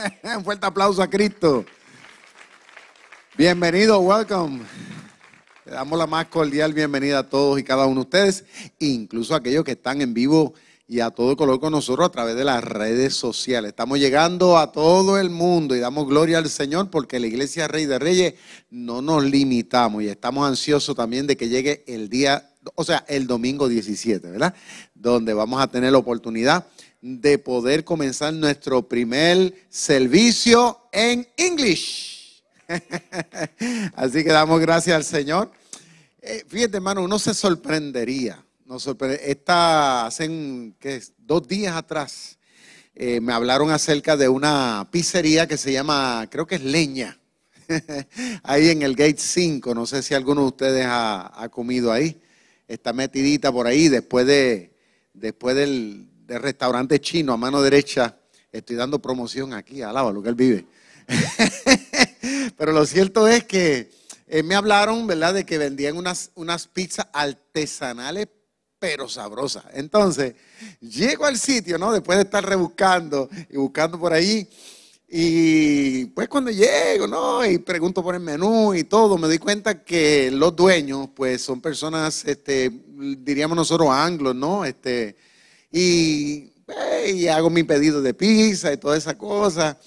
Un fuerte aplauso a Cristo. Bienvenido, welcome. Le damos la más cordial bienvenida a todos y cada uno de ustedes, incluso a aquellos que están en vivo y a todo color con nosotros a través de las redes sociales. Estamos llegando a todo el mundo y damos gloria al Señor porque la Iglesia Rey de Reyes no nos limitamos y estamos ansiosos también de que llegue el día, o sea, el domingo 17, ¿verdad? Donde vamos a tener la oportunidad de poder comenzar nuestro primer servicio en English. Así que damos gracias al Señor. Eh, fíjate, hermano, uno se sorprendería. Nos sorprende. Esta, hace dos días atrás eh, me hablaron acerca de una pizzería que se llama, creo que es Leña, ahí en el Gate 5. No sé si alguno de ustedes ha, comido ahí. Está metidita por ahí después, de, después del, restaurante chino a mano derecha. Estoy dando promoción aquí, alaba lo que él vive. Pero lo cierto es que eh, me hablaron, ¿verdad?, de que vendían unas, unas pizzas artesanales, pero sabrosas. Entonces, llego al sitio, ¿no? Después de estar rebuscando y buscando por ahí. Y pues cuando llego, ¿no? Y pregunto por el menú y todo, me doy cuenta que los dueños, pues son personas, este, diríamos nosotros anglos, ¿no? Este, y, eh, y hago mi pedido de pizza y toda esa cosa.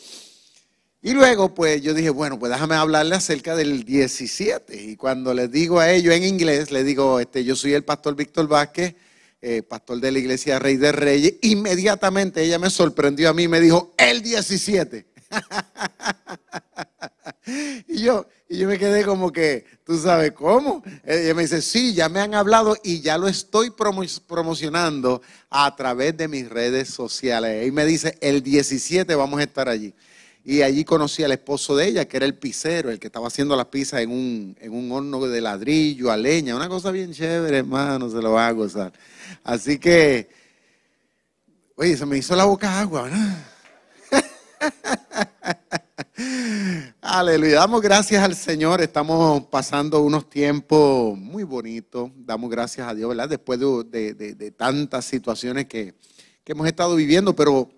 Y luego, pues yo dije, bueno, pues déjame hablarle acerca del 17. Y cuando les digo a ellos en inglés, les digo, este, yo soy el pastor Víctor Vázquez, eh, pastor de la iglesia Rey de Reyes. Inmediatamente ella me sorprendió a mí y me dijo, el 17. yo, y yo me quedé como que, ¿tú sabes cómo? Ella me dice, sí, ya me han hablado y ya lo estoy promocionando a través de mis redes sociales. Y me dice, el 17 vamos a estar allí. Y allí conocí al esposo de ella, que era el pisero, el que estaba haciendo las pizzas en un, en un horno de ladrillo, a leña. Una cosa bien chévere, hermano, se lo va a gozar. Así que, oye, se me hizo la boca agua, ¿verdad? Aleluya. Damos gracias al Señor. Estamos pasando unos tiempos muy bonitos. Damos gracias a Dios, ¿verdad? Después de, tantas situaciones que, que hemos estado viviendo, pero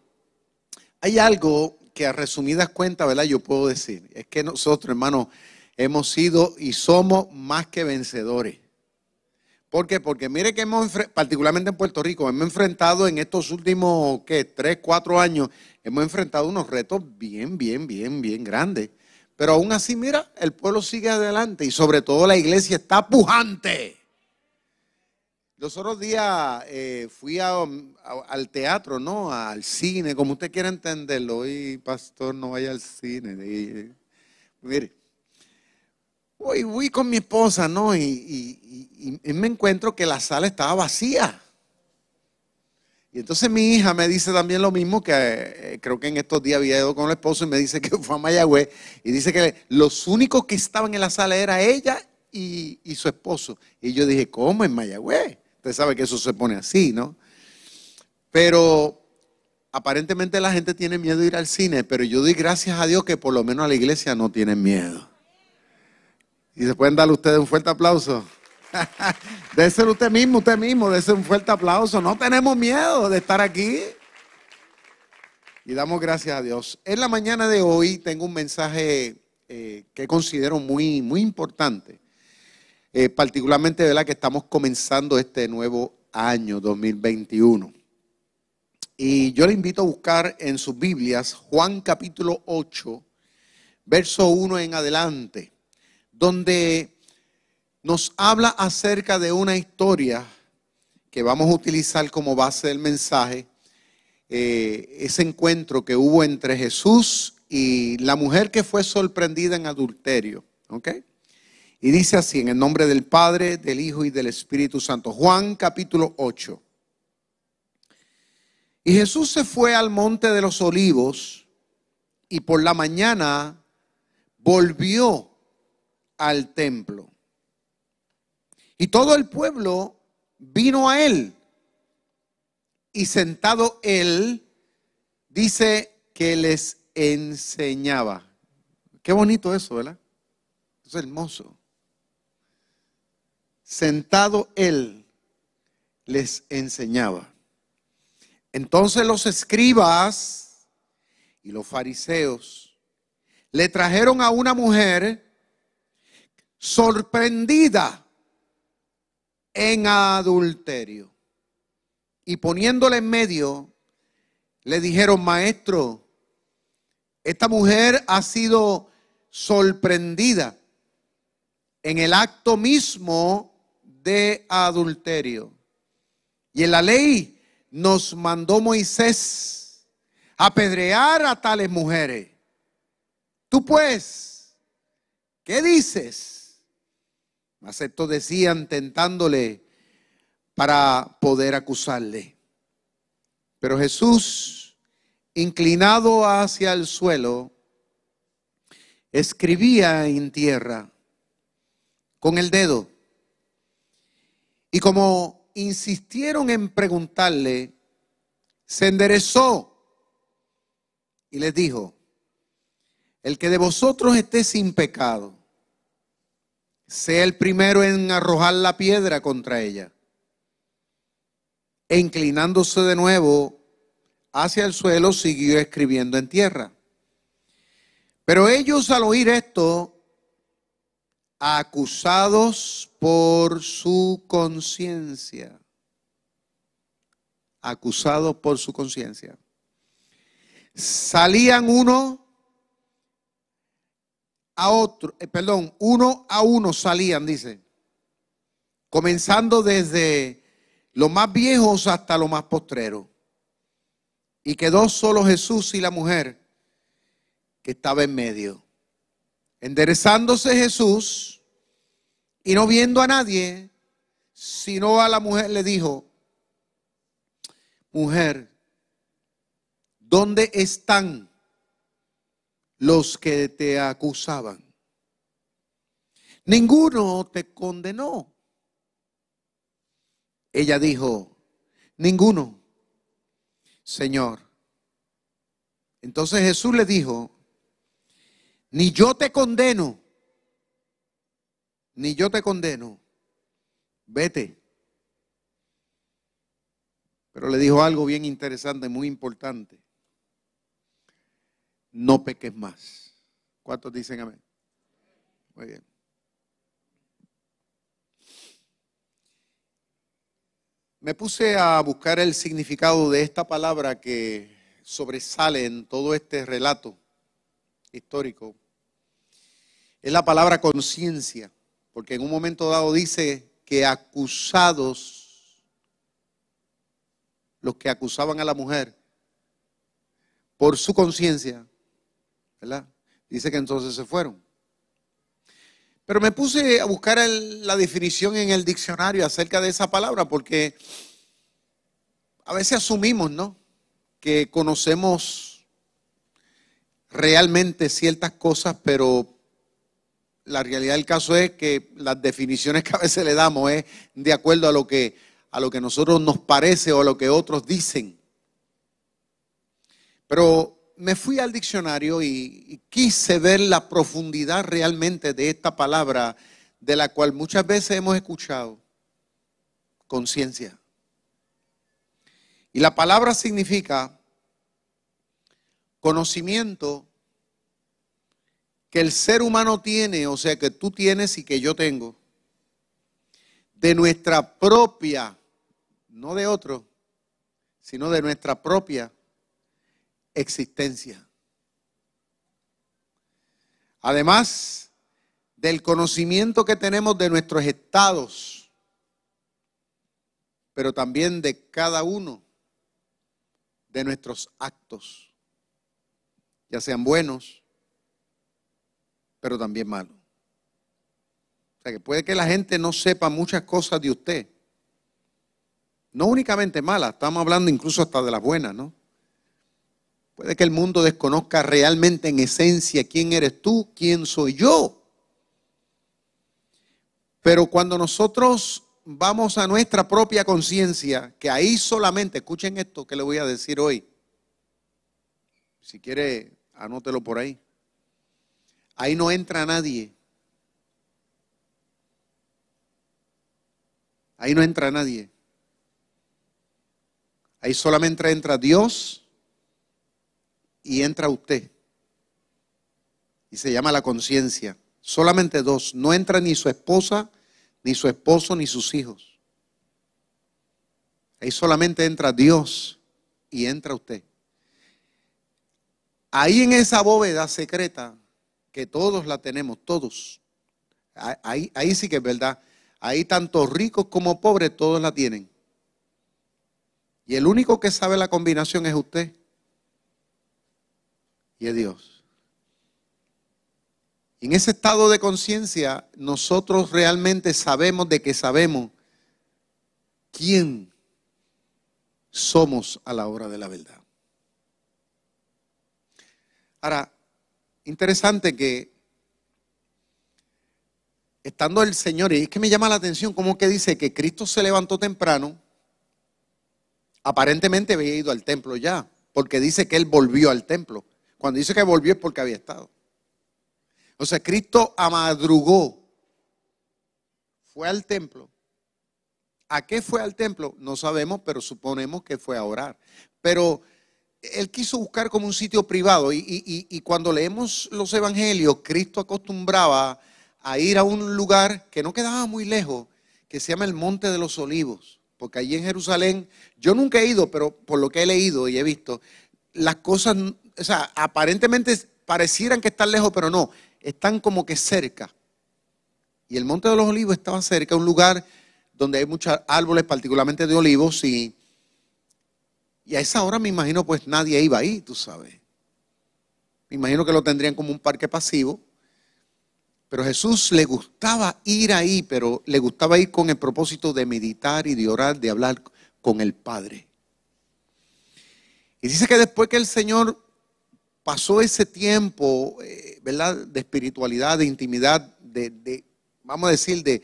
hay algo que a resumidas cuentas, ¿verdad? Yo puedo decir, es que nosotros, hermanos, hemos sido y somos más que vencedores. ¿Por qué? Porque mire que hemos, particularmente en Puerto Rico, hemos enfrentado en estos últimos, ¿qué? Tres, cuatro años, hemos enfrentado unos retos bien, bien, bien, bien grandes. Pero aún así, mira, el pueblo sigue adelante y sobre todo la iglesia está pujante. Los otros días eh, fui al teatro, ¿no? Al cine, como usted quiera entenderlo. Hoy, pastor, no vaya al cine. mire, voy, con mi esposa, ¿no? Y, me encuentro que la sala estaba vacía. Y entonces mi hija me dice también lo mismo, que eh, creo que en estos días había ido con el esposo y me dice que fue a Mayagüez y dice que los únicos que estaban en la sala era ella y, y su esposo. Y yo dije, ¿cómo en Mayagüez? Usted sabe que eso se pone así, ¿no? Pero aparentemente la gente tiene miedo de ir al cine, pero yo doy gracias a Dios que por lo menos a la iglesia no tienen miedo. Y se pueden darle ustedes un fuerte aplauso. ser usted mismo, usted mismo, ser un fuerte aplauso. No tenemos miedo de estar aquí. Y damos gracias a Dios. En la mañana de hoy tengo un mensaje eh, que considero muy, muy importante. Eh, particularmente la que estamos comenzando este nuevo año 2021. Y yo le invito a buscar en sus Biblias Juan capítulo 8, verso 1 en adelante, donde nos habla acerca de una historia que vamos a utilizar como base del mensaje, eh, ese encuentro que hubo entre Jesús y la mujer que fue sorprendida en adulterio. y dice así, en el nombre del Padre, del Hijo y del Espíritu Santo. Juan capítulo 8. Y Jesús se fue al monte de los olivos y por la mañana volvió al templo. Y todo el pueblo vino a él. Y sentado él, dice que les enseñaba. Qué bonito eso, ¿verdad? Es hermoso sentado él, les enseñaba. Entonces los escribas y los fariseos le trajeron a una mujer sorprendida en adulterio. Y poniéndole en medio, le dijeron, maestro, esta mujer ha sido sorprendida en el acto mismo de adulterio. Y en la ley nos mandó Moisés apedrear a tales mujeres. Tú pues, ¿qué dices? Mas decían tentándole para poder acusarle. Pero Jesús, inclinado hacia el suelo, escribía en tierra con el dedo. Y como insistieron en preguntarle, se enderezó y les dijo, el que de vosotros esté sin pecado, sea el primero en arrojar la piedra contra ella. E inclinándose de nuevo hacia el suelo, siguió escribiendo en tierra. Pero ellos al oír esto, acusados por su conciencia, acusados por su conciencia, salían uno a otro, eh, perdón, uno a uno salían, dice, comenzando desde los más viejos hasta los más postreros. Y quedó solo Jesús y la mujer que estaba en medio. Enderezándose Jesús y no viendo a nadie, sino a la mujer le dijo, mujer, ¿dónde están los que te acusaban? Ninguno te condenó. Ella dijo, ninguno, Señor. Entonces Jesús le dijo, ni yo te condeno, ni yo te condeno, vete. Pero le dijo algo bien interesante, muy importante. No peques más. ¿Cuántos dicen amén? Muy bien. Me puse a buscar el significado de esta palabra que sobresale en todo este relato histórico. Es la palabra conciencia, porque en un momento dado dice que acusados, los que acusaban a la mujer por su conciencia, ¿verdad? Dice que entonces se fueron. Pero me puse a buscar la definición en el diccionario acerca de esa palabra porque a veces asumimos, ¿no? Que conocemos realmente ciertas cosas, pero la realidad del caso es que las definiciones que a veces le damos es de acuerdo a lo que a lo que nosotros nos parece o a lo que otros dicen. Pero me fui al diccionario y, quise ver la profundidad realmente de esta palabra de la cual muchas veces hemos escuchado, conciencia. Y la palabra significa conocimiento que el ser humano tiene, o sea, que tú tienes y que yo tengo, de nuestra propia, no de otro, sino de nuestra propia existencia. Además del conocimiento que tenemos de nuestros estados, pero también de cada uno de nuestros actos, ya sean buenos, pero también malos. O sea que puede que la gente no sepa muchas cosas de usted. No únicamente malas, estamos hablando incluso hasta de las buenas, ¿no? Puede que el mundo desconozca realmente en esencia quién eres tú, quién soy yo. Pero cuando nosotros vamos a nuestra propia conciencia, que ahí solamente, escuchen esto que le voy a decir hoy. Si quiere, anótelo por ahí. Ahí no entra nadie. Ahí no entra nadie. Ahí solamente entra Dios y entra usted. Y se llama la conciencia. Solamente dos. No entra ni su esposa, ni su esposo, ni sus hijos. Ahí solamente entra Dios y entra usted. Ahí en esa bóveda secreta, que todos la tenemos, todos. Ahí, ahí sí que es verdad. Ahí tanto ricos como pobres, todos la tienen. Y el único que sabe la combinación es usted y es Dios en ese estado de conciencia, nosotros realmente sabemos de que sabemos quién somos a la hora de la verdad. Ahora, interesante que estando el Señor, y es que me llama la atención como que dice que Cristo se levantó temprano, aparentemente había ido al templo ya, porque dice que Él volvió al templo. Cuando dice que volvió es porque había estado. O sea, Cristo amadrugó, fue al templo. ¿A qué fue al templo? No sabemos, pero suponemos que fue a orar. Pero él quiso buscar como un sitio privado y, cuando leemos los evangelios, Cristo acostumbraba a ir a un lugar que no quedaba muy lejos, que se llama el Monte de los Olivos, porque allí en Jerusalén, yo nunca he ido, pero por lo que he leído y he visto, las cosas, o sea, aparentemente parecieran que están lejos, pero no, están como que cerca. Y el Monte de los Olivos estaba cerca, un lugar donde hay muchos árboles, particularmente de olivos, y, y a esa hora me imagino pues nadie iba ahí, tú sabes. Me imagino que lo tendrían como un parque pasivo. Pero Jesús le gustaba ir ahí, pero le gustaba ir con el propósito de meditar y de orar, de hablar con el Padre. Y dice que después que el Señor pasó ese tiempo, eh, ¿verdad? De espiritualidad, de intimidad, de, vamos a decir, de,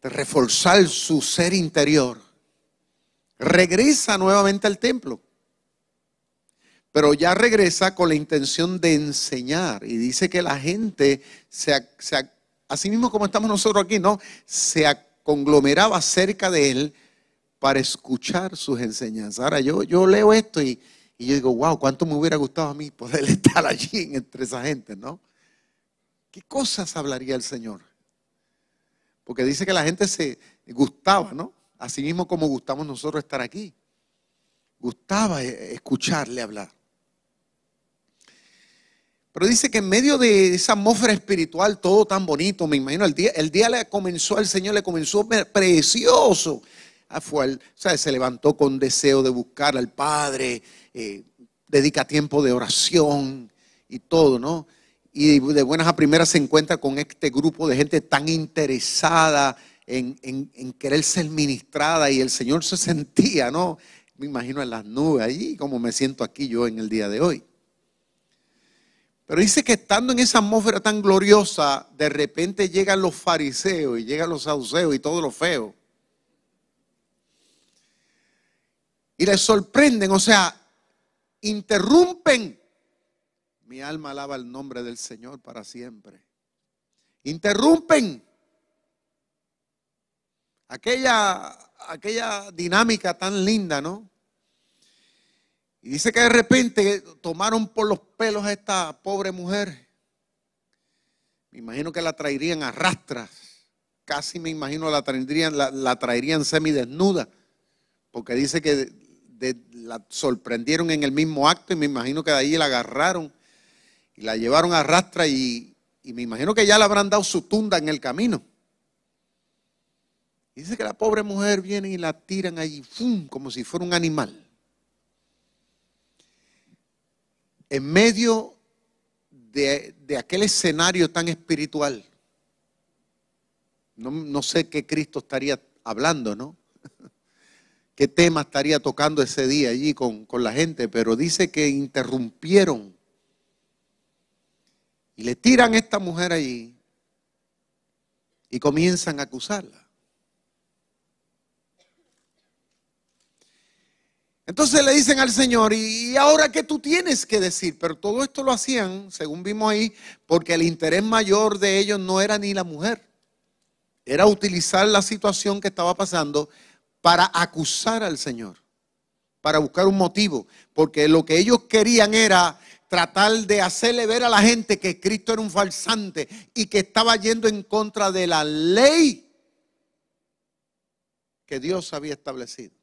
reforzar su ser interior. Regresa nuevamente al templo pero ya regresa con la intención de enseñar y dice que la gente, se, así mismo como estamos nosotros aquí, ¿no? Se conglomeraba cerca de él para escuchar sus enseñanzas. Ahora yo, yo leo esto y, y yo digo, wow, cuánto me hubiera gustado a mí poder estar allí entre esa gente, ¿no? ¿Qué cosas hablaría el Señor? Porque dice que la gente se gustaba, ¿no? Así mismo como gustamos nosotros estar aquí. Gustaba eh, escucharle hablar. Pero dice que en medio de esa atmósfera espiritual, todo tan bonito, me imagino, el día, el día le comenzó, el Señor le comenzó precioso. Ah, fue sea, se levantó con deseo de buscar al Padre, eh, dedica tiempo de oración y todo, ¿no? Y de buenas a primeras se encuentra con este grupo de gente tan interesada en, en, querer ser ministrada y el Señor se sentía, ¿no? Me imagino en las nubes allí, como me siento aquí yo en el día de hoy. Pero dice que estando en esa atmósfera tan gloriosa, de repente llegan los fariseos y llegan los saduceos y todo lo feo. Y les sorprenden, o sea, interrumpen. Mi alma alaba el nombre del Señor para siempre. Interrumpen aquella, aquella dinámica tan linda, ¿no? Y dice que de repente tomaron por los pelos a esta pobre mujer. Me imagino que la traerían a rastras. Casi me imagino la traerían, la, la traerían semidesnuda. Porque dice que la sorprendieron en el mismo acto y me imagino que de ahí la agarraron y la llevaron a rastra y, me imagino que ya le habrán dado su tunda en el camino. dice que la pobre mujer viene y la tiran allí, ¡fum! como si fuera un animal. En medio de, aquel escenario tan espiritual. No, no sé qué Cristo estaría hablando, ¿no? Qué tema estaría tocando ese día allí con, la gente, pero dice que interrumpieron y le tiran a esta mujer allí y comienzan a acusarla. Entonces le dicen al Señor, ¿y ahora qué tú tienes que decir? Pero todo esto lo hacían, según vimos ahí, porque el interés mayor de ellos no era ni la mujer, era utilizar la situación que estaba pasando para acusar al Señor, para buscar un motivo, porque lo que ellos querían era tratar de hacerle ver a la gente que Cristo era un falsante y que estaba yendo en contra de la ley que Dios había establecido.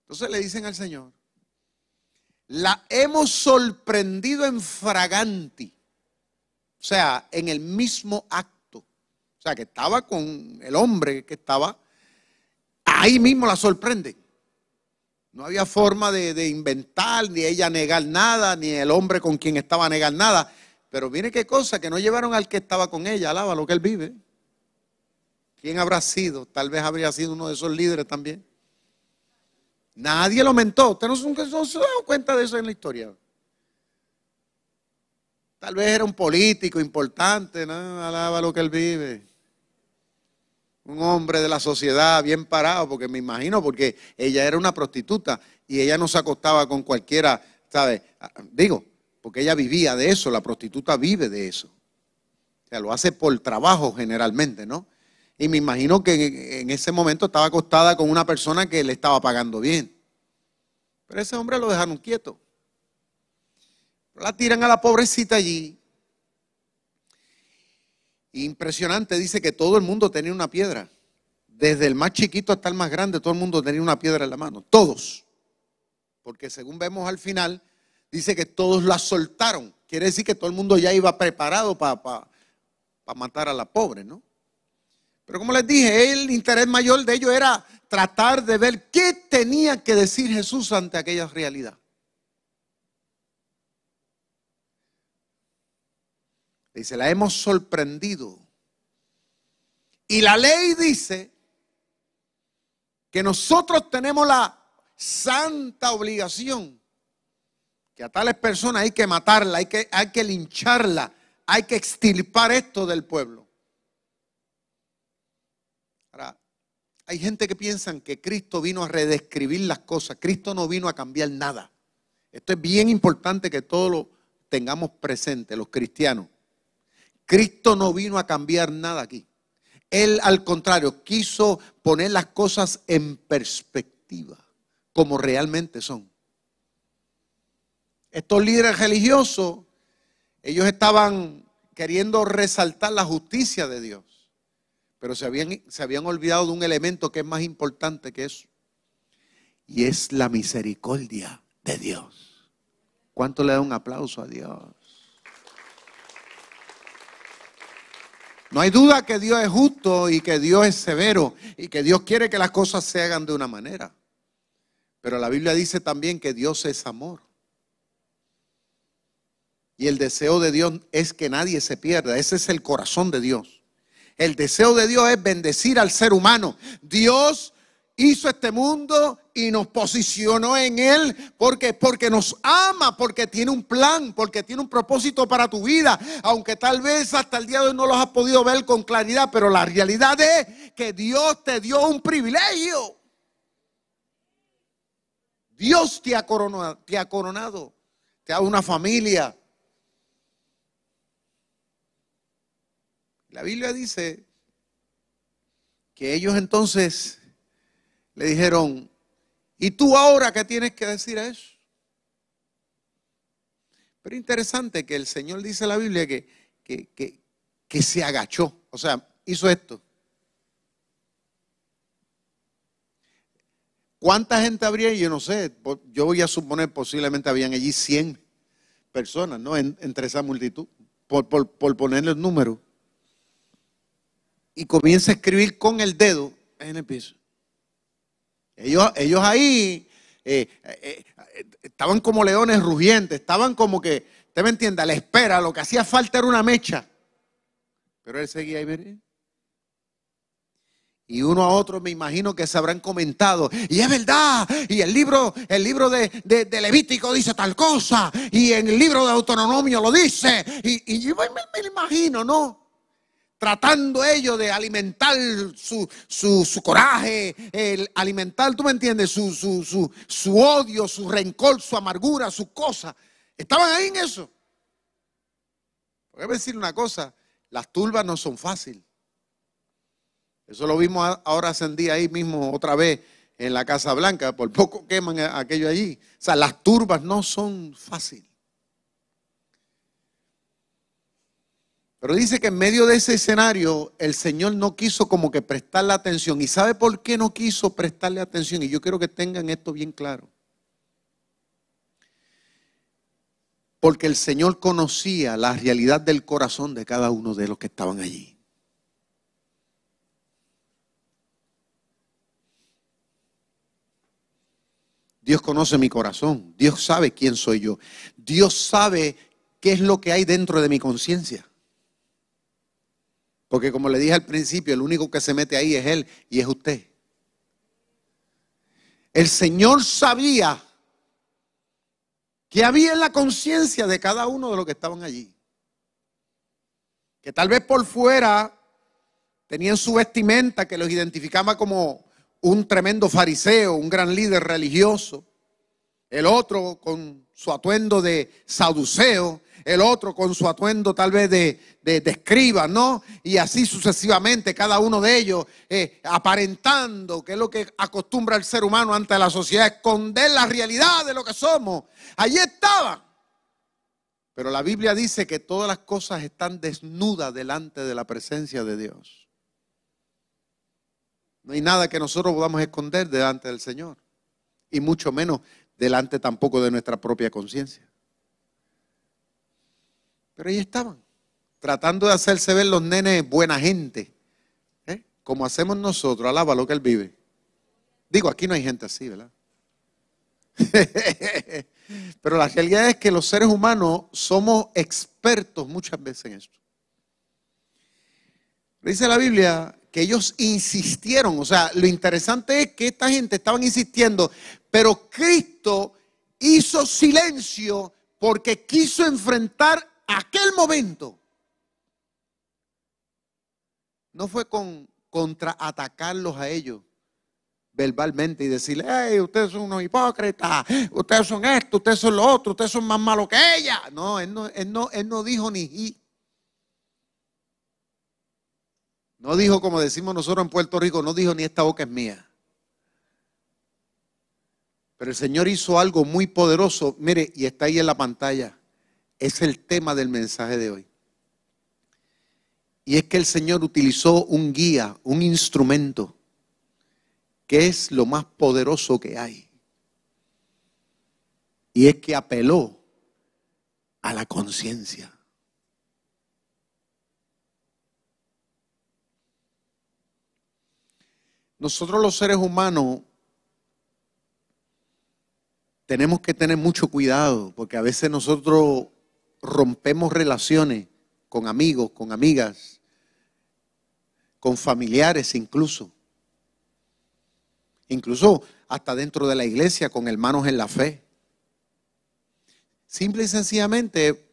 Entonces le dicen al Señor, la hemos sorprendido en fraganti, o sea, en el mismo acto. O sea, que estaba con el hombre que estaba, ahí mismo la sorprende. No había forma de, inventar, ni ella negar nada, ni el hombre con quien estaba negar nada. Pero viene qué cosa, que no llevaron al que estaba con ella, alaba lo que él vive. ¿Quién habrá sido? Tal vez habría sido uno de esos líderes también. Nadie lo mentó. Usted no, se ha dado cuenta de eso en la historia. Tal vez era un político importante, ¿no? Alaba lo que él vive. Un hombre de la sociedad bien parado, porque me imagino, porque ella era una prostituta y ella no se acostaba con cualquiera, ¿sabe? Digo, porque ella vivía de eso, la prostituta vive de eso. O sea, lo hace por trabajo generalmente, ¿no? Y me imagino que en ese momento estaba acostada con una persona que le estaba pagando bien. Pero ese hombre lo dejaron quieto. La tiran a la pobrecita allí. Impresionante, dice que todo el mundo tenía una piedra. Desde el más chiquito hasta el más grande, todo el mundo tenía una piedra en la mano. Todos. Porque según vemos al final, dice que todos la soltaron. Quiere decir que todo el mundo ya iba preparado para matar a la pobre, ¿no? Pero como les dije, el interés mayor de ellos era tratar de ver qué tenía que decir Jesús ante aquella realidad. Dice, la hemos sorprendido. Y la ley dice que nosotros tenemos la santa obligación que a tales personas hay que matarla, hay que, hay que lincharla, hay que extirpar esto del pueblo. hay gente que piensa que Cristo vino a redescribir las cosas. Cristo no vino a cambiar nada. Esto es bien importante que todos lo tengamos presente, los cristianos. Cristo no vino a cambiar nada aquí. Él, al contrario, quiso poner las cosas en perspectiva, como realmente son. Estos líderes religiosos, ellos estaban queriendo resaltar la justicia de Dios. Pero se habían, se habían olvidado de un elemento que es más importante que eso. Y es la misericordia de Dios. ¿Cuánto le da un aplauso a Dios? No hay duda que Dios es justo y que Dios es severo y que Dios quiere que las cosas se hagan de una manera. Pero la Biblia dice también que Dios es amor. Y el deseo de Dios es que nadie se pierda. Ese es el corazón de Dios. El deseo de Dios es bendecir al ser humano. Dios hizo este mundo y nos posicionó en él porque porque nos ama, porque tiene un plan, porque tiene un propósito para tu vida, aunque tal vez hasta el día de hoy no los has podido ver con claridad, pero la realidad es que Dios te dio un privilegio. Dios te ha coronado, te ha coronado, te ha dado una familia, La Biblia dice que ellos entonces le dijeron, ¿y tú ahora qué tienes que decir a eso? Pero interesante que el Señor dice en la Biblia que, que, que se agachó, o sea, hizo esto. ¿Cuánta gente habría? Yo no sé, yo voy a suponer posiblemente habían allí 100 personas, ¿no? entre esa multitud, por, por, por ponerle el número y comienza a escribir con el dedo en el piso. Ellos, ellos ahí eh, eh, eh, estaban como leones rugientes, estaban como que, usted me entiende, a la espera, lo que hacía falta era una mecha. Pero él seguía ahí, y uno a otro me imagino que se habrán comentado. Y es verdad. Y el libro, el libro de, Levítico dice tal cosa. Y en el libro de Autonomio lo dice. Y, yo me, me, imagino, ¿no? Tratando ellos de alimentar su, coraje, el alimentar, tú me entiendes, su, su, odio, su rencor, su amargura, sus cosas. Estaban ahí en eso. Voy a decir una cosa, las turbas no son fáciles. Eso lo vimos ahora hace un día ahí mismo otra vez en la Casa Blanca, por poco queman aquello allí. O sea, las turbas no son fáciles. Pero dice que en medio de ese escenario el Señor no quiso como que prestarle atención. ¿Y sabe por qué no quiso prestarle atención? Y yo quiero que tengan esto bien claro. Porque el Señor conocía la realidad del corazón de cada uno de los que estaban allí. Dios conoce mi corazón. Dios sabe quién soy yo. Dios sabe qué es lo que hay dentro de mi conciencia. Porque como le dije al principio, el único que se mete ahí es Él y es usted. El Señor sabía que había en la conciencia de cada uno de los que estaban allí. Que tal vez por fuera tenían su vestimenta que los identificaba como un tremendo fariseo, un gran líder religioso. El otro con su atuendo de saduceo, el otro con su atuendo tal vez de, escriba, ¿no? Y así sucesivamente, cada uno de ellos eh, aparentando, que es lo que acostumbra el ser humano ante la sociedad, esconder la realidad de lo que somos. Allí estaba. Pero la Biblia dice que todas las cosas están desnudas delante de la presencia de Dios. No hay nada que nosotros podamos esconder delante del Señor. Y mucho menos delante tampoco de nuestra propia conciencia. Pero ahí estaban, tratando de hacerse ver los nenes buena gente, ¿eh? como hacemos nosotros, alaba lo que él vive. Digo, aquí no hay gente así, ¿verdad? Pero la realidad es que los seres humanos somos expertos muchas veces en esto. Dice la Biblia que ellos insistieron, o sea, lo interesante es que esta gente estaban insistiendo, pero Cristo hizo silencio porque quiso enfrentar aquel momento no fue con contraatacarlos a ellos verbalmente y decirle, hey, ustedes son unos hipócritas, ustedes son esto, ustedes son lo otro, ustedes son más malos que ella. No, él no, él no, él no dijo ni No dijo como decimos nosotros en Puerto Rico, no dijo ni esta boca es mía. Pero el Señor hizo algo muy poderoso, mire, y está ahí en la pantalla es el tema del mensaje de hoy. Y es que el Señor utilizó un guía, un instrumento, que es lo más poderoso que hay. Y es que apeló a la conciencia. Nosotros los seres humanos tenemos que tener mucho cuidado, porque a veces nosotros rompemos relaciones con amigos, con amigas, con familiares incluso. Incluso hasta dentro de la iglesia con hermanos en la fe. Simple y sencillamente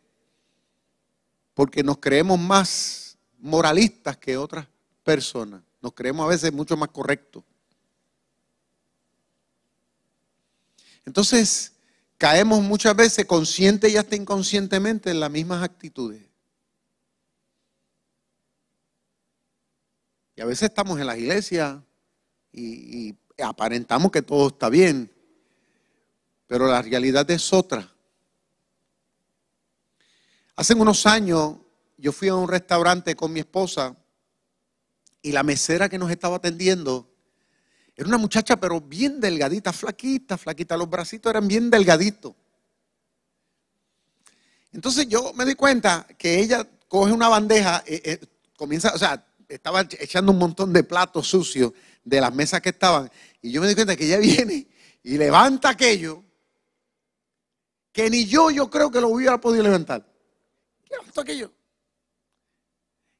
porque nos creemos más moralistas que otras personas. Nos creemos a veces mucho más correctos. Entonces, caemos muchas veces consciente y hasta inconscientemente en las mismas actitudes. Y a veces estamos en las iglesias y, aparentamos que todo está bien, pero la realidad es otra. Hace unos años yo fui a un restaurante con mi esposa y la mesera que nos estaba atendiendo era una muchacha, pero bien delgadita, flaquita, flaquita. Los bracitos eran bien delgaditos. Entonces yo me di cuenta que ella coge una bandeja, eh, eh, comienza, o sea, estaba echando un montón de platos sucios de las mesas que estaban. Y yo me di cuenta que ella viene y levanta aquello que ni yo, yo creo que lo hubiera podido levantar. ¿Qué aquello?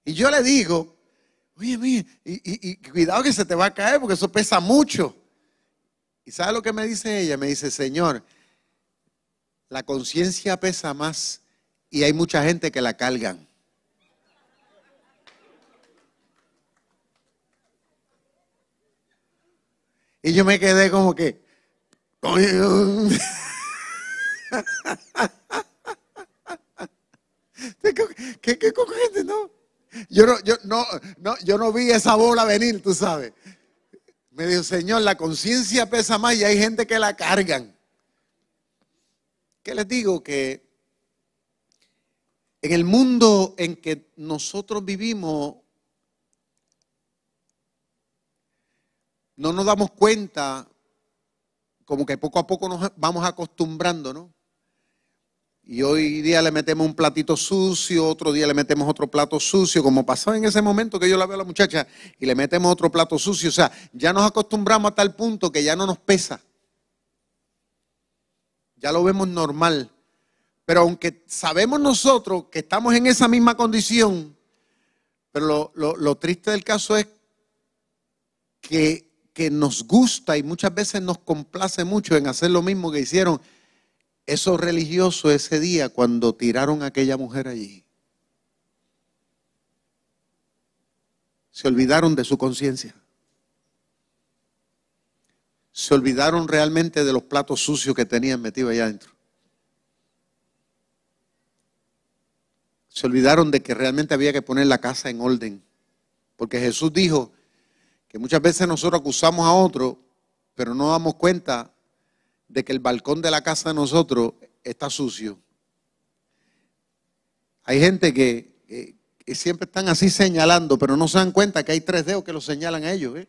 Y yo le digo, Oye, mire, y, cuidado que se te va a caer porque eso pesa mucho. ¿Y sabe lo que me dice ella? Me dice, Señor, la conciencia pesa más y hay mucha gente que la cargan. Y yo me quedé como que... ¿Qué, qué, qué no? Yo no, yo no, vi esa bola venir, tú sabes. Me dijo, Señor, la conciencia pesa más y hay gente que la cargan. ¿Qué les digo? Que en el mundo en que nosotros vivimos, no nos damos cuenta, como que poco a poco nos vamos acostumbrando, ¿no? Y hoy día le metemos un platito sucio, otro día le metemos otro plato sucio, como pasó en ese momento que yo la veo a la muchacha, y le metemos otro plato sucio. O sea, ya nos acostumbramos a tal punto que ya no nos pesa. Ya lo vemos normal. Pero aunque sabemos nosotros que estamos en esa misma condición, pero lo, triste del caso es que, que nos gusta y muchas veces nos complace mucho en hacer lo mismo que hicieron eso religioso ese día cuando tiraron a aquella mujer allí. Se olvidaron de su conciencia. Se olvidaron realmente de los platos sucios que tenían metidos allá adentro. Se olvidaron de que realmente había que poner la casa en orden. Porque Jesús dijo que muchas veces nosotros acusamos a otro, pero no damos cuenta de que el balcón de la casa de nosotros está sucio. Hay gente que, siempre están así señalando, pero no se dan cuenta que hay tres dedos que lo señalan a ellos. ¿eh?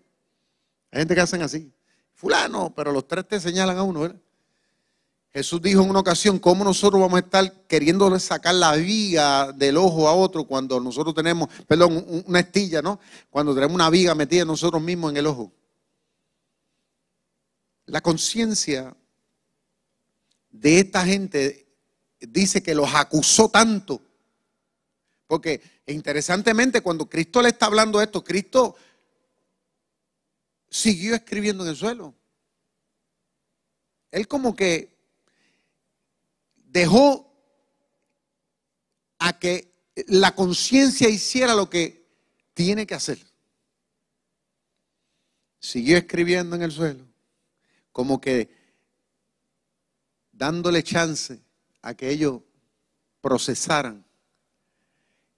Hay gente que hacen así. Fulano, pero los tres te señalan a uno. Jesús dijo en una ocasión, ¿cómo nosotros vamos a estar queriendo sacar la viga del ojo a otro cuando nosotros tenemos, perdón, una estilla, ¿no? Cuando tenemos una viga metida nosotros mismos en el ojo. La conciencia de esta gente dice que los acusó tanto. Porque interesantemente cuando Cristo le está hablando esto, Cristo siguió escribiendo en el suelo. Él como que dejó a que la conciencia hiciera lo que tiene que hacer. Siguió escribiendo en el suelo, como que dándole chance a que ellos procesaran.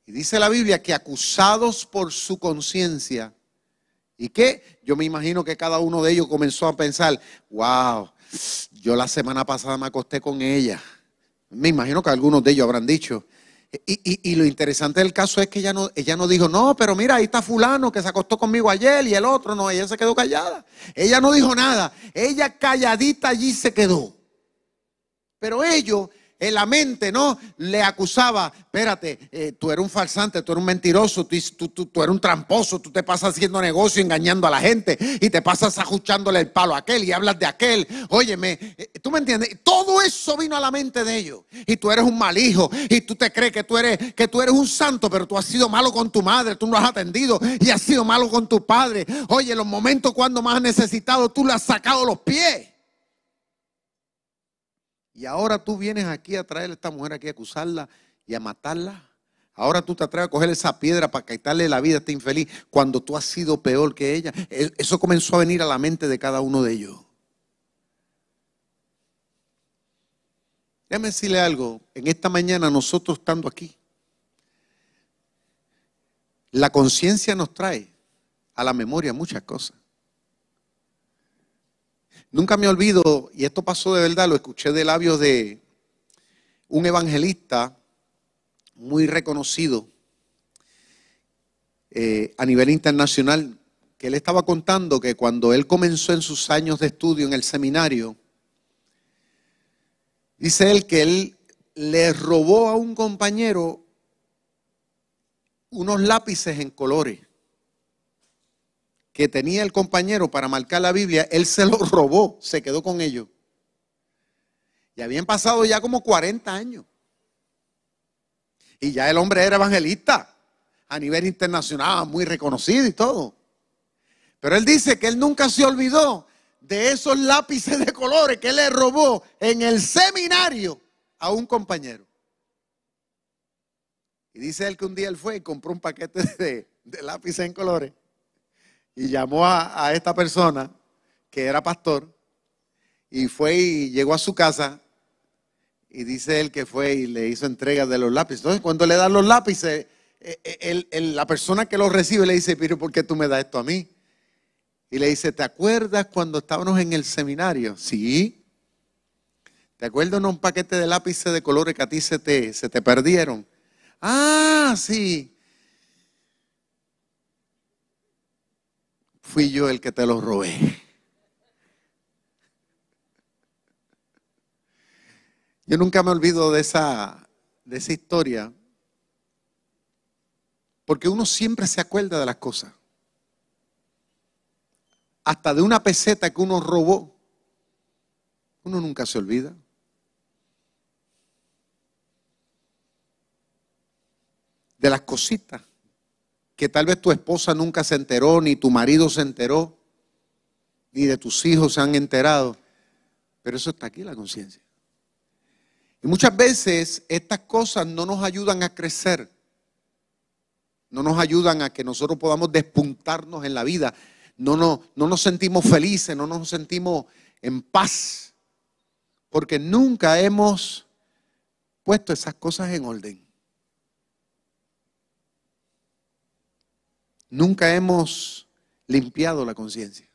Y dice la Biblia que acusados por su conciencia, ¿y qué? Yo me imagino que cada uno de ellos comenzó a pensar, wow, yo la semana pasada me acosté con ella. Me imagino que algunos de ellos habrán dicho. Y, lo interesante del caso es que ella no, ella no dijo, no, pero mira, ahí está fulano que se acostó conmigo ayer y el otro, no, ella se quedó callada. Ella no dijo nada, ella calladita allí se quedó. Pero ellos en la mente, ¿no? Le acusaba, espérate, eh, tú eres un falsante, tú eres un mentiroso, tú, eres un tramposo, tú te pasas haciendo negocio, engañando a la gente y te pasas ajustándole el palo a aquel y hablas de aquel. Óyeme, eh, tú me entiendes, todo eso vino a la mente de ellos. Y tú eres un mal hijo y tú te crees que tú eres, que tú eres un santo, pero tú has sido malo con tu madre, tú no has atendido y has sido malo con tu padre. Oye, los momentos cuando más has necesitado, tú le has sacado los pies. Y ahora tú vienes aquí a traer a esta mujer aquí a acusarla y a matarla. Ahora tú te atreves a coger esa piedra para quitarle la vida a esta infeliz cuando tú has sido peor que ella. E, eso comenzó a venir a la mente de cada uno de ellos. Déjame decirle algo. En esta mañana nosotros estando aquí, la conciencia nos trae a la memoria muchas cosas. Nunca me olvido, y esto pasó de verdad, lo escuché de labios de un evangelista muy reconocido eh, a nivel internacional, que él estaba contando que cuando él comenzó en sus años de estudio en el seminario, dice él que él le robó a un compañero unos lápices en colores que tenía el compañero para marcar la Biblia, él se lo robó, se quedó con ellos. Y habían pasado ya como 40 años. Y ya el hombre era evangelista a nivel internacional, muy reconocido y todo. Pero él dice que él nunca se olvidó de esos lápices de colores que le robó en el seminario a un compañero. Y dice él que un día él fue y compró un paquete de, de lápices en colores y llamó a, esta persona que era pastor y fue y llegó a su casa y dice él que fue y le hizo entrega de los lápices. Entonces, cuando le dan los lápices, eh, eh, la persona que los recibe le dice, pero ¿por qué tú me das esto a mí? Y le dice, ¿te acuerdas cuando estábamos en el seminario? Sí. ¿Te acuerdas de un paquete de lápices de colores que a ti se te, se te perdieron? Ah, sí. Fui yo el que te los robé. Yo nunca me olvido de esa, de esa historia, porque uno siempre se acuerda de las cosas. Hasta de una peseta que uno robó, uno nunca se olvida. De las cositas que tal vez tu esposa nunca se enteró, ni tu marido se enteró, ni de tus hijos se han enterado. Pero eso está aquí, la conciencia. Y muchas veces estas cosas no nos ayudan a crecer, no nos ayudan a que nosotros podamos despuntarnos en la vida, no, no, no nos sentimos felices, no nos sentimos en paz, porque nunca hemos puesto esas cosas en orden. Nunca hemos limpiado la conciencia.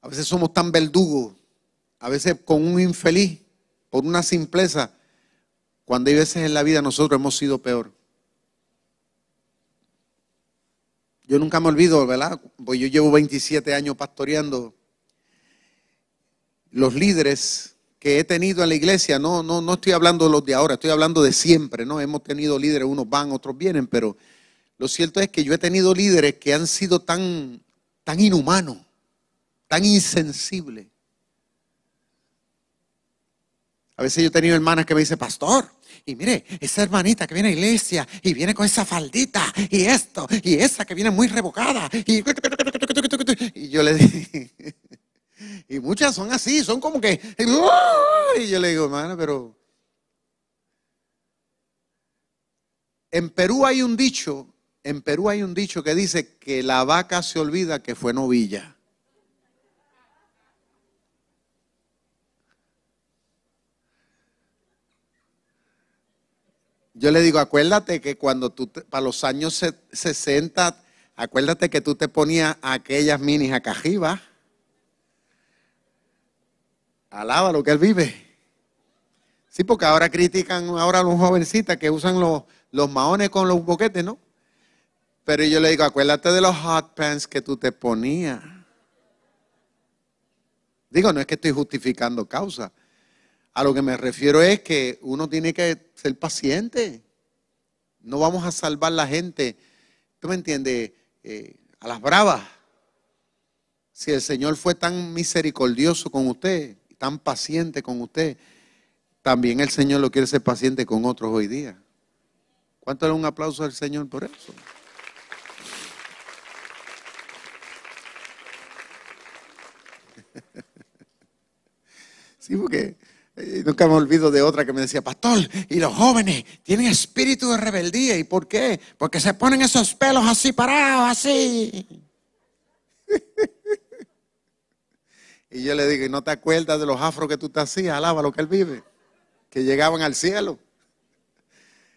A veces somos tan verdugos a veces con un infeliz, por una simpleza, cuando hay veces en la vida nosotros hemos sido peor. Yo nunca me olvido, ¿verdad? Pues yo llevo 27 años pastoreando. Los líderes que he tenido en la iglesia, no, no, no estoy hablando de los de ahora, estoy hablando de siempre, ¿no? Hemos tenido líderes, unos van, otros vienen, pero lo cierto es que yo he tenido líderes que han sido tan, tan inhumanos, tan insensibles, A veces yo he tenido hermanas que me dicen, pastor, y mire, esa hermanita que viene a la iglesia y viene con esa faldita y esto, y esa que viene muy revocada. Y, y yo le digo, y muchas son así, son como que, y yo le digo, hermana, pero... En Perú hay un dicho, en Perú hay un dicho que dice que la vaca se olvida que fue novilla. Yo le digo, acuérdate que cuando tú, para los años 60, acuérdate que tú te ponías aquellas minis arriba. Alaba lo que él vive. Sí, porque ahora critican ahora a los jovencitas que usan los, los maones con los boquetes, ¿no? Pero yo le digo, acuérdate de los hot pants que tú te ponías. Digo, no es que estoy justificando causa. A lo que me refiero es que uno tiene que ser paciente. No vamos a salvar la gente, ¿tú me entiendes? Eh, a las bravas. Si el Señor fue tan misericordioso con usted, tan paciente con usted, también el Señor lo quiere ser paciente con otros hoy día. ¿Cuánto le un aplauso al Señor por eso? Sí, porque y nunca me olvido de otra que me decía, pastor, y los jóvenes tienen espíritu de rebeldía. ¿Y por qué? Porque se ponen esos pelos así parados, así. y yo le digo, ¿y no te acuerdas de los afros que tú te hacías? Alaba lo que él vive. Que llegaban al cielo.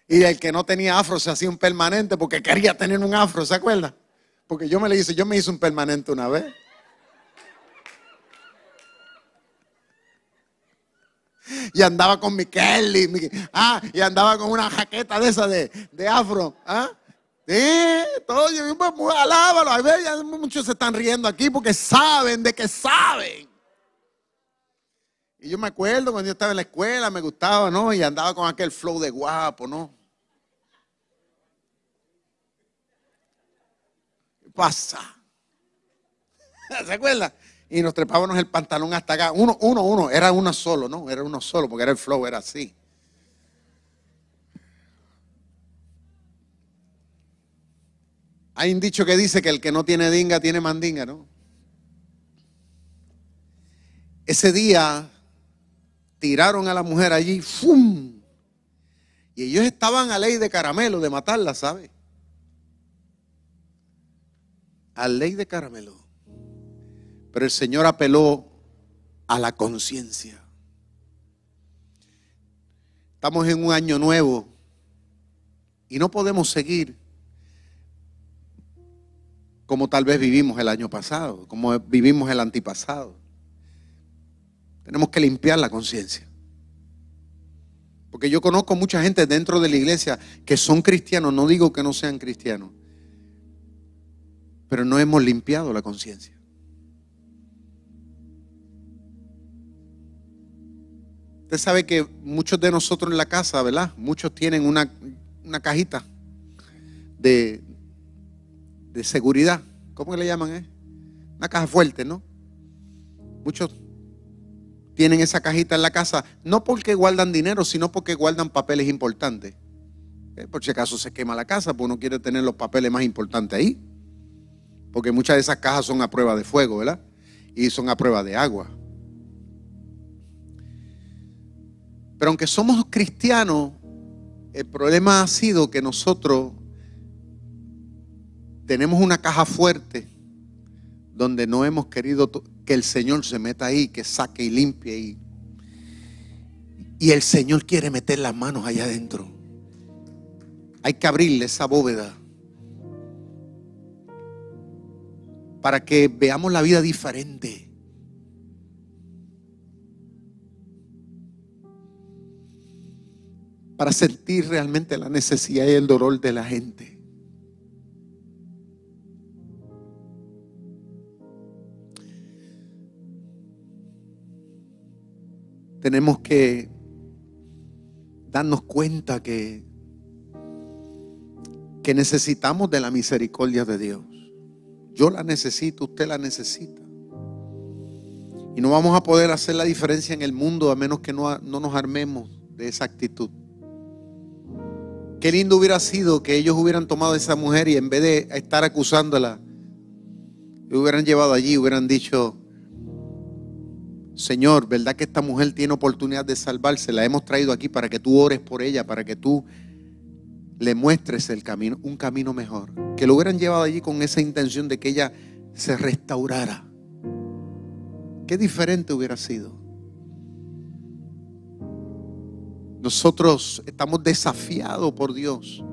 Y el que no tenía afro se hacía un permanente porque quería tener un afro, ¿se acuerda? Porque yo me le hice, yo me hice un permanente una vez. y andaba con mi Kelly, ah, y andaba con una jaqueta de esa de, afro, ah. Sí, todo, pues, alábalo. A ver, muchos se están riendo aquí porque saben de que saben. Y yo me acuerdo cuando yo estaba en la escuela, me gustaba, ¿no? Y andaba con aquel flow de guapo, ¿no? ¿Qué pasa? ¿Se acuerda? y nos trepábamos el pantalón hasta acá. Uno, uno, uno, era uno solo, ¿no? Era uno solo, porque era el flow, era así. Hay un dicho que dice que el que no tiene dinga tiene mandinga, ¿no? Ese día tiraron a la mujer allí, ¡fum! Y ellos estaban a ley de caramelo, de matarla, ¿sabe? A ley de caramelo. Pero el Señor apeló a la conciencia. Estamos en un año nuevo y no podemos seguir como tal vez vivimos el año pasado, como vivimos el antipasado. Tenemos que limpiar la conciencia. Porque yo conozco mucha gente dentro de la iglesia que son cristianos, no digo que no sean cristianos, pero no hemos limpiado la conciencia. Usted sabe que muchos de nosotros en la casa, ¿verdad? Muchos tienen una, cajita de, de seguridad. ¿Cómo le llaman? Eh? Una caja fuerte, ¿no? Muchos tienen esa cajita en la casa, no porque guardan dinero, sino porque guardan papeles importantes. Eh, por si acaso se quema la casa, pues uno quiere tener los papeles más importantes ahí. Porque muchas de esas cajas son a prueba de fuego, ¿verdad? Y son a prueba de agua. Pero aunque somos cristianos, el problema ha sido que nosotros tenemos una caja fuerte donde no hemos querido que el Señor se meta ahí, que saque y limpie. Y, y el Señor quiere meter las manos allá adentro. Hay que abrirle esa bóveda para que veamos la vida diferente. para sentir realmente la necesidad y el dolor de la gente. Tenemos que darnos cuenta que, que necesitamos de la misericordia de Dios. Yo la necesito, usted la necesita. Y no vamos a poder hacer la diferencia en el mundo a menos que no, no nos armemos de esa actitud. Qué lindo hubiera sido que ellos hubieran tomado a esa mujer y en vez de estar acusándola, hubieran llevado allí, hubieran dicho, Señor, ¿verdad que esta mujer tiene oportunidad de salvarse? La hemos traído aquí para que tú ores por ella, para que tú le muestres el camino, un camino mejor. Que lo hubieran llevado allí con esa intención de que ella se restaurara. Qué diferente hubiera sido. Nosotros estamos desafiados por Dios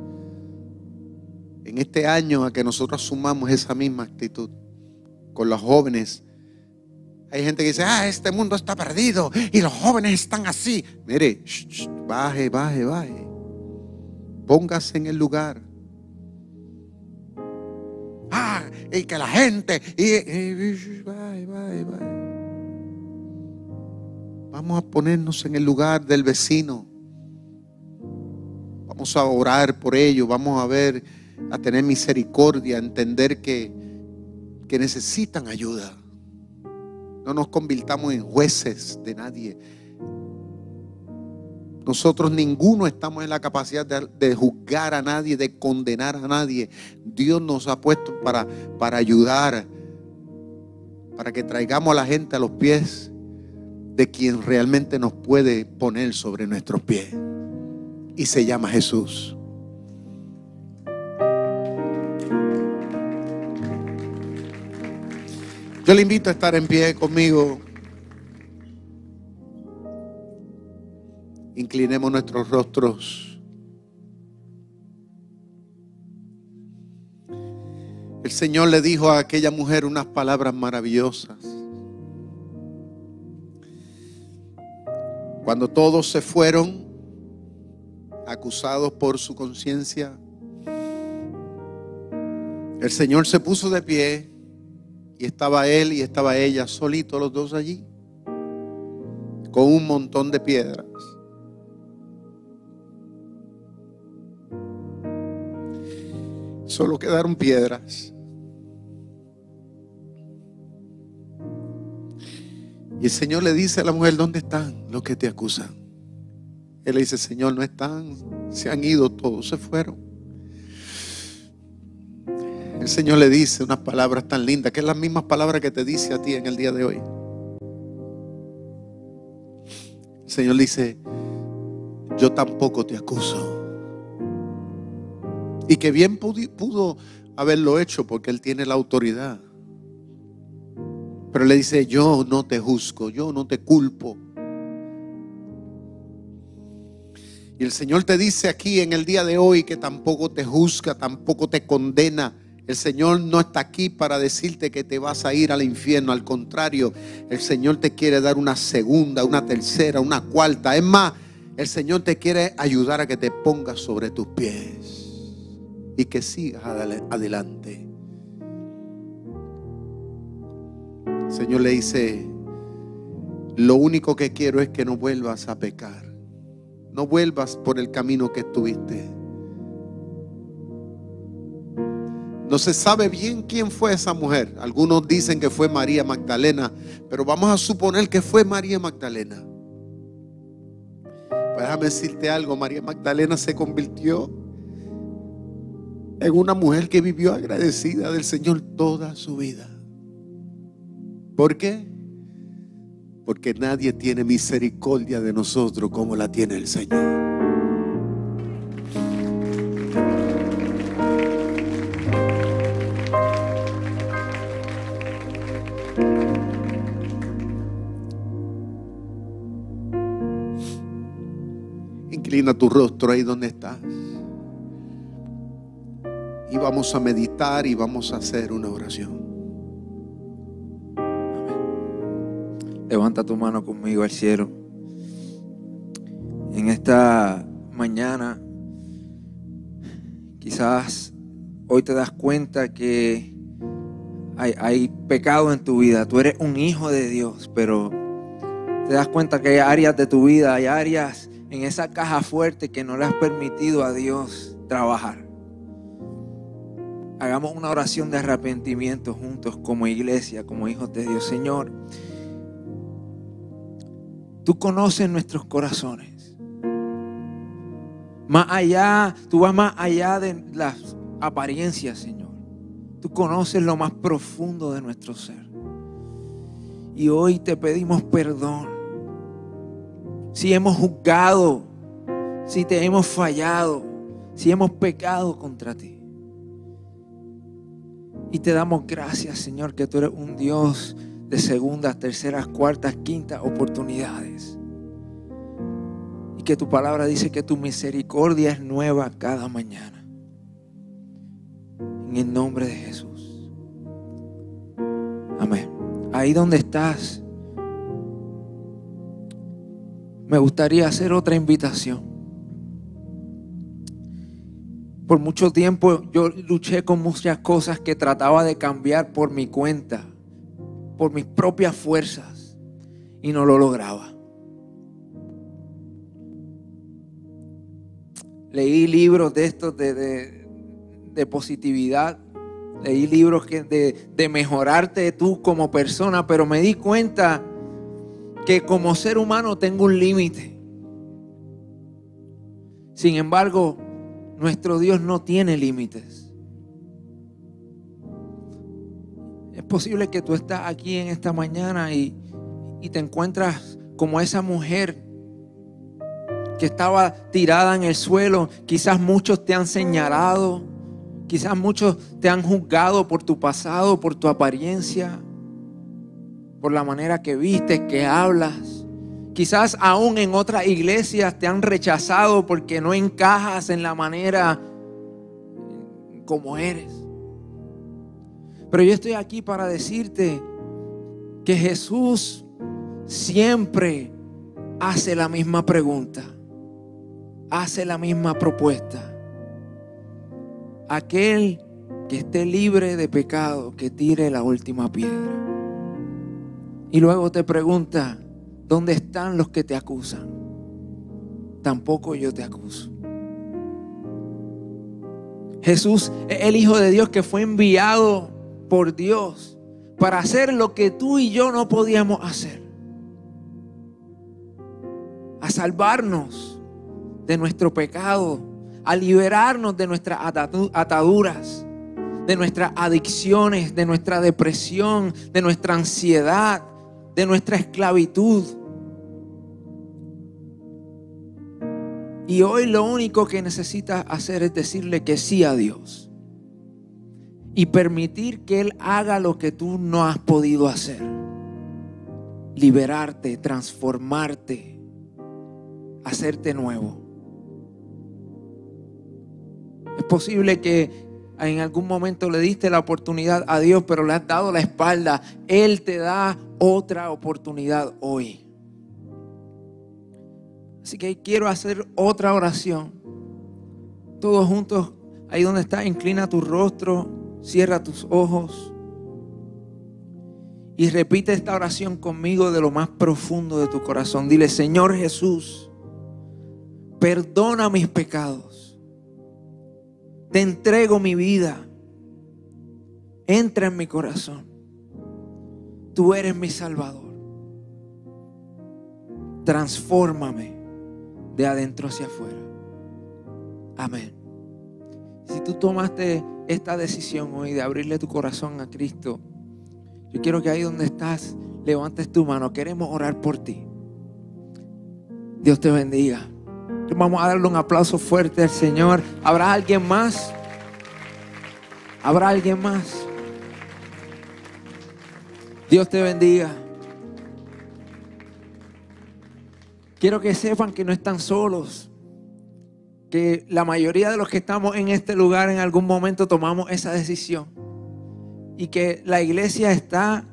en este año a que nosotros asumamos esa misma actitud con los jóvenes. Hay gente que dice, ah, este mundo está perdido y los jóvenes están así. Mire, baje, baje, baje. Póngase en el lugar. Ah, y que la gente. Y, baje, baje, baje. Vamos a ponernos en el lugar del vecino. Vamos a orar por ellos, vamos a ver, a tener misericordia, a entender que, que necesitan ayuda. No nos convirtamos en jueces de nadie. Nosotros ninguno estamos en la capacidad de, juzgar a nadie, de condenar a nadie. Dios nos ha puesto para, para ayudar, para que traigamos a la gente a los pies de quien realmente nos puede poner sobre nuestros pies y se llama Jesús. Le invito a estar en pie conmigo. Inclinemos nuestros rostros. El Señor le dijo a aquella mujer unas palabras maravillosas. Cuando todos se fueron, acusados por su conciencia. El Señor se puso de pie y estaba él y estaba ella solitos los dos allí, con un montón de piedras. Solo quedaron piedras. Y el Señor le dice a la mujer, ¿dónde están los que te acusan? Él le dice, Señor, no están, se han ido todos, se fueron. El Señor le dice unas palabras tan lindas, que es las mismas palabras que te dice a ti en el día de hoy. El Señor dice, yo tampoco te acuso. Y que bien pudo haberlo hecho porque Él tiene la autoridad. Pero le dice, yo no te juzgo, yo no te culpo. Y el Señor te dice aquí en el día de hoy que tampoco te juzga, tampoco te condena El Señor no está aquí para decirte que te vas a ir al infierno. Al contrario, el Señor te quiere dar una segunda, una tercera, una cuarta. Es más, el Señor te quiere ayudar a que te pongas sobre tus pies y que sigas adelante. El Señor le dice, lo único que quiero es que no vuelvas a pecar. No vuelvas por el camino que estuviste. No se sabe bien quién fue esa mujer. Algunos dicen que fue María Magdalena, pero vamos a suponer que fue María Magdalena. Pues déjame decirte algo, María Magdalena se convirtió en una mujer que vivió agradecida del Señor toda su vida. ¿Por qué? Porque nadie tiene misericordia de nosotros como la tiene el Señor. Inclina tu rostro ahí donde estás. Y vamos a meditar y vamos a hacer una oración. Levanta tu mano conmigo al cielo. En esta mañana, quizás hoy te das cuenta que hay, hay, pecado en tu vida. Tú eres un hijo de Dios, pero te das cuenta que hay áreas de tu vida, hay áreas en esa caja fuerte que no le has permitido a Dios trabajar. Hagamos una oración de arrepentimiento juntos como iglesia, como hijos de Dios. Señor, tú conoces nuestros corazones. Más allá, tú vas más allá de las apariencias, Señor. Tú conoces lo más profundo de nuestro ser. Y hoy te pedimos perdón si hemos juzgado, si te hemos fallado, si hemos pecado contra ti. Y te damos gracias, Señor, que tú eres un Dios de segundas, terceras, cuartas, quintas oportunidades. Y que tu palabra dice que tu misericordia es nueva cada mañana. En el nombre de Jesús. Amén. Ahí donde estás me gustaría hacer otra invitación. Por mucho tiempo yo luché con muchas cosas que trataba de cambiar por mi cuenta, por mis propias fuerzas, y no lo lograba. Leí libros de estos de, de, positividad, leí libros que de, de mejorarte tú como persona, pero me di cuenta que como ser humano tengo un límite. Sin embargo, nuestro Dios no tiene límites. Es posible que tú estás aquí en esta mañana y, y te encuentras como esa mujer que estaba tirada en el suelo. Quizás muchos te han señalado, quizás muchos te han juzgado por tu pasado, por tu apariencia por la manera que vistes, que hablas. Quizás aún en otras iglesias te han rechazado porque no encajas en la manera como eres. Pero yo estoy aquí para decirte que Jesús siempre hace la misma pregunta, hace la misma propuesta. Aquel que esté libre de pecado, que tire la última piedra. Y luego te pregunta, ¿dónde están los que te acusan? Tampoco yo te acuso. Jesús es el Hijo de Dios que fue enviado por Dios para hacer lo que tú y yo no podíamos hacer. A salvarnos de nuestro pecado, a liberarnos de nuestras ataduras, de nuestras adicciones, de nuestra depresión, de nuestra ansiedad, de nuestra esclavitud. Y hoy lo único que necesitas hacer es decirle que sí a Dios. Y permitir que Él haga lo que tú no has podido hacer. Liberarte, transformarte, hacerte nuevo. Es posible que en algún momento le diste la oportunidad a Dios, pero le has dado la espalda, Él te da otra oportunidad hoy. Así que quiero hacer otra oración. Todos juntos, ahí donde estás, inclina tu rostro, cierra tus ojos y repite esta oración conmigo de lo más profundo de tu corazón. Dile, Señor Jesús, perdona mis pecados. Te entrego mi vida. Entra en mi corazón. Tú eres mi Salvador. Transfórmame de adentro hacia afuera. Amén. Si tú tomaste esta decisión hoy de abrirle tu corazón a Cristo, yo quiero que ahí donde estás levantes tu mano. Queremos orar por ti. Dios te bendiga. Vamos a darle un aplauso fuerte al Señor. ¿Habrá alguien más? ¿Habrá alguien más? Dios te bendiga. Quiero que sepan que no están solos. Que la mayoría de los que estamos en este lugar en algún momento tomamos esa decisión. Y que la iglesia está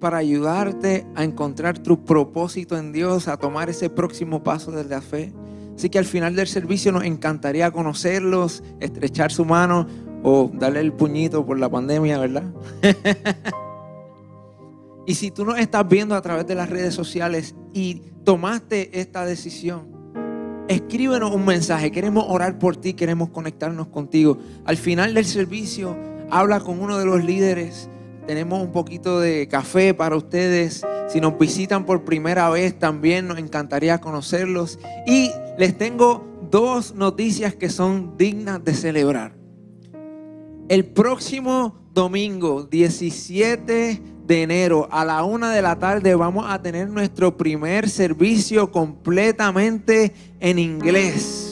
para ayudarte a encontrar tu propósito en Dios, a tomar ese próximo paso de la fe. Así que al final del servicio nos encantaría conocerlos, estrechar su mano o darle el puñito por la pandemia, ¿verdad? y si tú nos estás viendo a través de las redes sociales y tomaste esta decisión, escríbenos un mensaje. Queremos orar por ti, queremos conectarnos contigo. Al final del servicio, habla con uno de los líderes. Tenemos un poquito de café para ustedes. Si nos visitan por primera vez, también nos encantaría conocerlos. Y les tengo dos noticias que son dignas de celebrar. El próximo domingo, 17 de enero a la una de la tarde vamos a tener nuestro primer servicio completamente en inglés.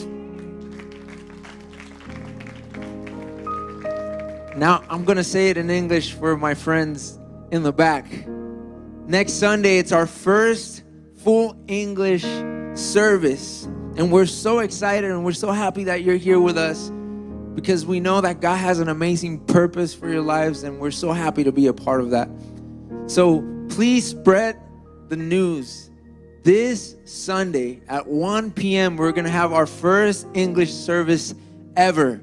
Now I'm going to say it in English for my friends in the back. Next Sunday, it's our first full English service. And we're so excited and we're so happy that you're here with us because we know that God has an amazing purpose for your lives and we're so happy to be a part of that. So please spread the news. This Sunday at 1 p.m., we're going to have our first English service ever.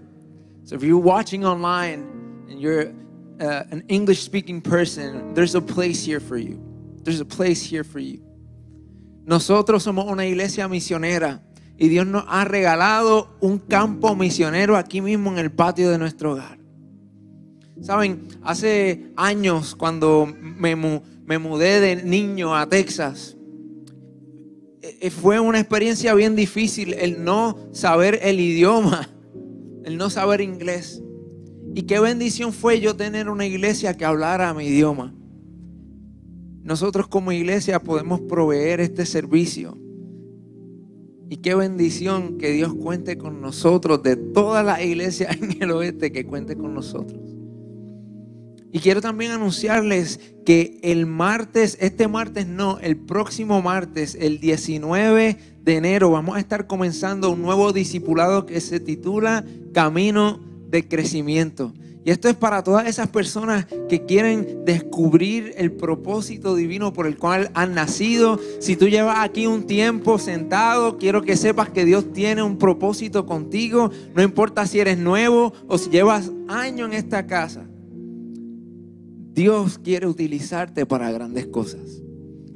So if you're watching online you're uh, an English speaking person, there's a place here for you. There's a place here for you. Nosotros somos una iglesia misionera y Dios nos ha regalado un campo misionero aquí mismo en el patio de nuestro hogar. Saben, hace años cuando me, me mudé de niño a Texas, e, e, fue una experiencia bien difícil el no saber el idioma, el no saber inglés. Y qué bendición fue yo tener una iglesia que hablara mi idioma. Nosotros como iglesia podemos proveer este servicio. Y qué bendición que Dios cuente con nosotros, de todas las iglesias en el oeste que cuente con nosotros. Y quiero también anunciarles que el martes, este martes no, el próximo martes, el 19 de enero, vamos a estar comenzando un nuevo discipulado que se titula Camino de Crecimiento. Y esto es para todas esas personas que quieren descubrir el propósito divino por el cual han nacido. Si tú llevas aquí un tiempo sentado, quiero que sepas que Dios tiene un propósito contigo. No importa si eres nuevo o si llevas años en esta casa. Dios quiere utilizarte para grandes cosas.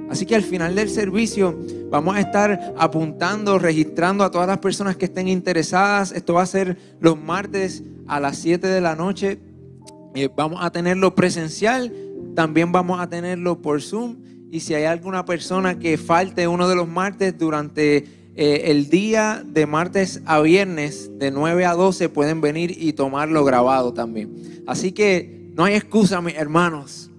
Así que al final del servicio vamos a estar apuntando, registrando a todas las personas que estén interesadas. Esto va a ser los martes a las 7 de la noche. Eh, vamos a tenerlo presencial, también vamos a tenerlo por Zoom. Y si hay alguna persona que falte uno de los martes durante eh, el día de martes a viernes, de 9 a 12, pueden venir y tomarlo grabado también. Así que no hay excusa, mis hermanos,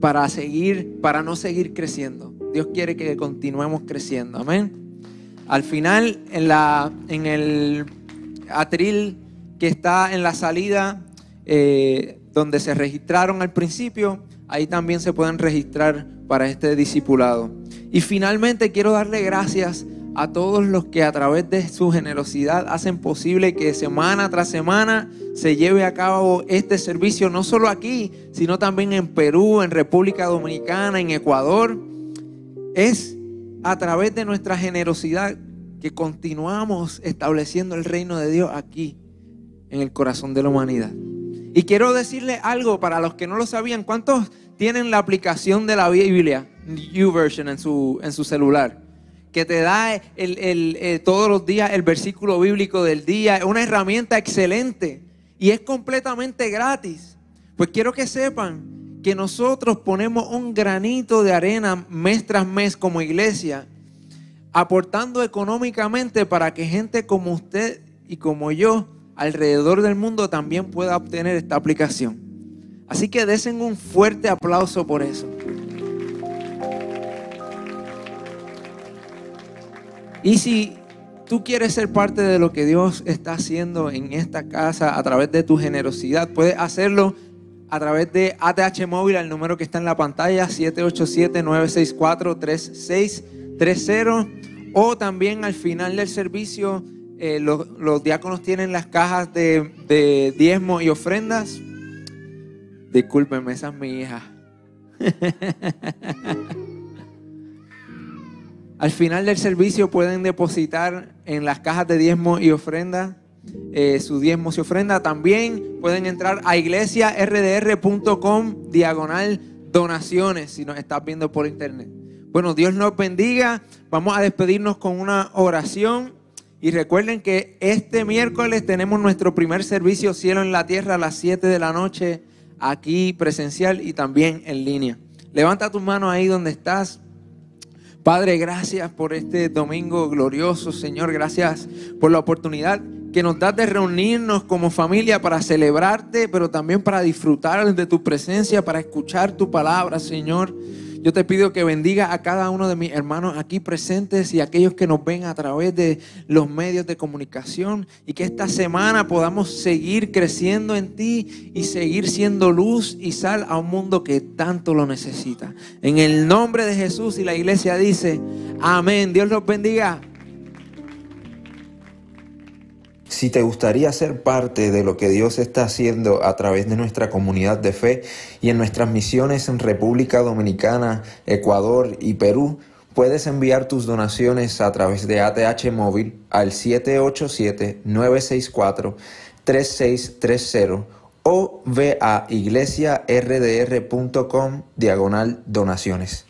para seguir, para no seguir creciendo. Dios quiere que continuemos creciendo. Amén. Al final, en, la, en el atril que está en la salida, eh, donde se registraron al principio, ahí también se pueden registrar para este discipulado. Y finalmente quiero darle gracias a todos los que a través de su generosidad hacen posible que semana tras semana se lleve a cabo este servicio, no solo aquí, sino también en Perú, en República Dominicana, en Ecuador. Es a través de nuestra generosidad que continuamos estableciendo el reino de Dios aquí, en el corazón de la humanidad. Y quiero decirle algo para los que no lo sabían. ¿Cuántos tienen la aplicación de la Biblia, YouVersion, en su, en su celular? que te da el, eh, todos los días el versículo bíblico del día. Es una herramienta excelente y es completamente gratis. Pues quiero que sepan que nosotros ponemos un granito de arena mes tras mes como iglesia, aportando económicamente para que gente como usted y como yo alrededor del mundo también pueda obtener esta aplicación. Así que desen un fuerte aplauso por eso. Y si tú quieres ser parte de lo que Dios está haciendo en esta casa a través de tu generosidad, puedes hacerlo a través de ATH Móvil, al número que está en la pantalla, 787-964-3630. O también al final del servicio, eh, los, diáconos tienen las cajas de, de diezmo y ofrendas. Discúlpenme, esa es mi hija. Al final del servicio pueden depositar en las cajas de diezmo y ofrenda eh, su diezmo y ofrenda. También pueden entrar a iglesiardr.com diagonal donaciones si nos estás viendo por internet. Bueno, Dios nos bendiga. Vamos a despedirnos con una oración. Y recuerden que este miércoles tenemos nuestro primer servicio Cielo en la Tierra a las 7 de la noche, aquí presencial y también en línea. Levanta tus manos ahí donde estás. Padre, gracias por este domingo glorioso, Señor. Gracias por la oportunidad que nos das de reunirnos como familia para celebrarte, pero también para disfrutar de tu presencia, para escuchar tu palabra, Señor. Yo te pido que bendiga a cada uno de mis hermanos aquí presentes y aquellos que nos ven a través de los medios de comunicación y que esta semana podamos seguir creciendo en ti y seguir siendo luz y sal a un mundo que tanto lo necesita. En el nombre de Jesús y la iglesia dice, amén. Dios los bendiga. Si te gustaría ser parte de lo que Dios está haciendo a través de nuestra comunidad de fe y en nuestras misiones en República Dominicana, Ecuador y Perú, puedes enviar tus donaciones a través de ATH Móvil al 787-964-3630 o ve a iglesiardr.com diagonal donaciones.